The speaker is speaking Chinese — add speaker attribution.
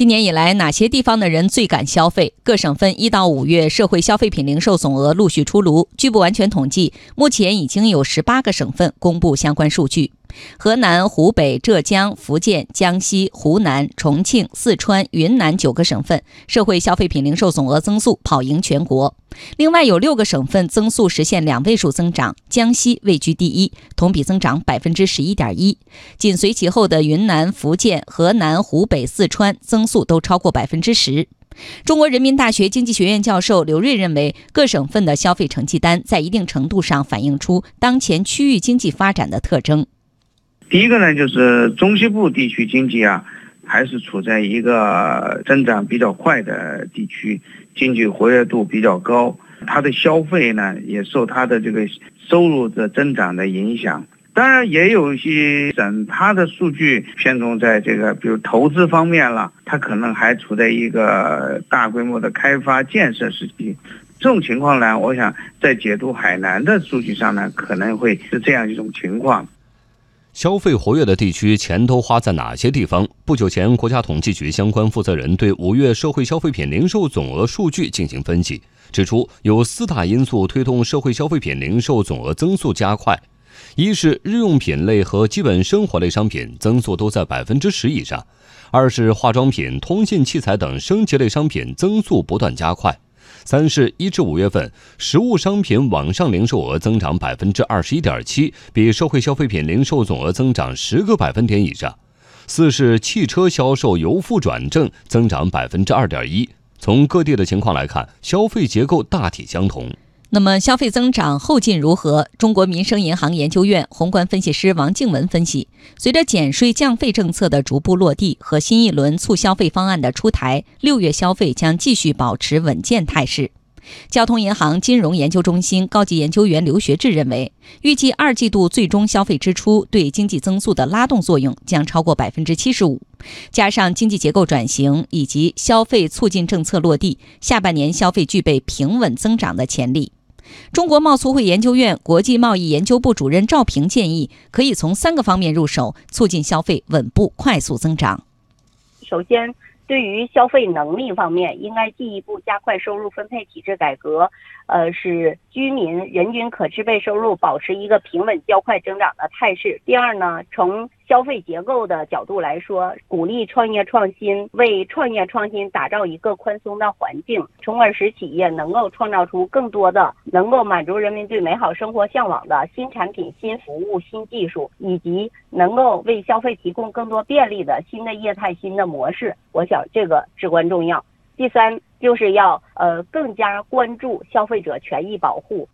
Speaker 1: 今年以来，哪些地方的人最敢消费？各省份一到五月社会消费品零售总额陆续出炉。据不完全统计，目前已经有十八个省份公布相关数据。河南、湖北、浙江、福建、江西、湖南、重庆、四川、云南九个省份社会消费品零售总额增速跑赢全国。另外有六个省份增速实现两位数增长，江西位居第一，同比增长百分之十一点一。紧随其后的云南、福建、河南、湖北、四川增速都超过百分之十。中国人民大学经济学院教授刘锐认为，各省份的消费成绩单在一定程度上反映出当前区域经济发展的特征。
Speaker 2: 第一个呢，就是中西部地区经济啊，还是处在一个增长比较快的地区，经济活跃度比较高，它的消费呢也受它的这个收入的增长的影响。当然，也有一些省，它的数据偏重在这个，比如投资方面了，它可能还处在一个大规模的开发建设时期。这种情况呢，我想在解读海南的数据上呢，可能会是这样一种情况。
Speaker 3: 消费活跃的地区钱都花在哪些地方？不久前，国家统计局相关负责人对五月社会消费品零售总额数据进行分析，指出有四大因素推动社会消费品零售总额增速加快：一是日用品类和基本生活类商品增速都在百分之十以上；二是化妆品、通信器材等升级类商品增速不断加快。三是一至五月份，实物商品网上零售额增长百分之二十一点七，比社会消费品零售总额增长十个百分点以上。四是汽车销售由负转正，增长百分之二点一。从各地的情况来看，消费结构大体相同。
Speaker 1: 那么消费增长后劲如何？中国民生银行研究院宏观分析师王静文分析，随着减税降费政策的逐步落地和新一轮促消费方案的出台，六月消费将继续保持稳健态势。交通银行金融研究中心高级研究员刘学志认为，预计二季度最终消费支出对经济增速的拉动作用将超过百分之七十五，加上经济结构转型以及消费促进政策落地，下半年消费具备平稳增长的潜力。中国贸促会研究院国际贸易研究部主任赵平建议，可以从三个方面入手，促进消费稳步快速增长。
Speaker 4: 首先，对于消费能力方面，应该进一步加快收入分配体制改革，呃，使居民人均可支配收入保持一个平稳较快增长的态势。第二呢，从消费结构的角度来说，鼓励创业创新，为创业创新打造一个宽松的环境，从而使企业能够创造出更多的能够满足人民对美好生活向往的新产品、新服务、新技术，以及能够为消费提供更多便利的新的业态、新的模式。我想这个至关重要。第三，就是要呃更加关注消费者权益保护。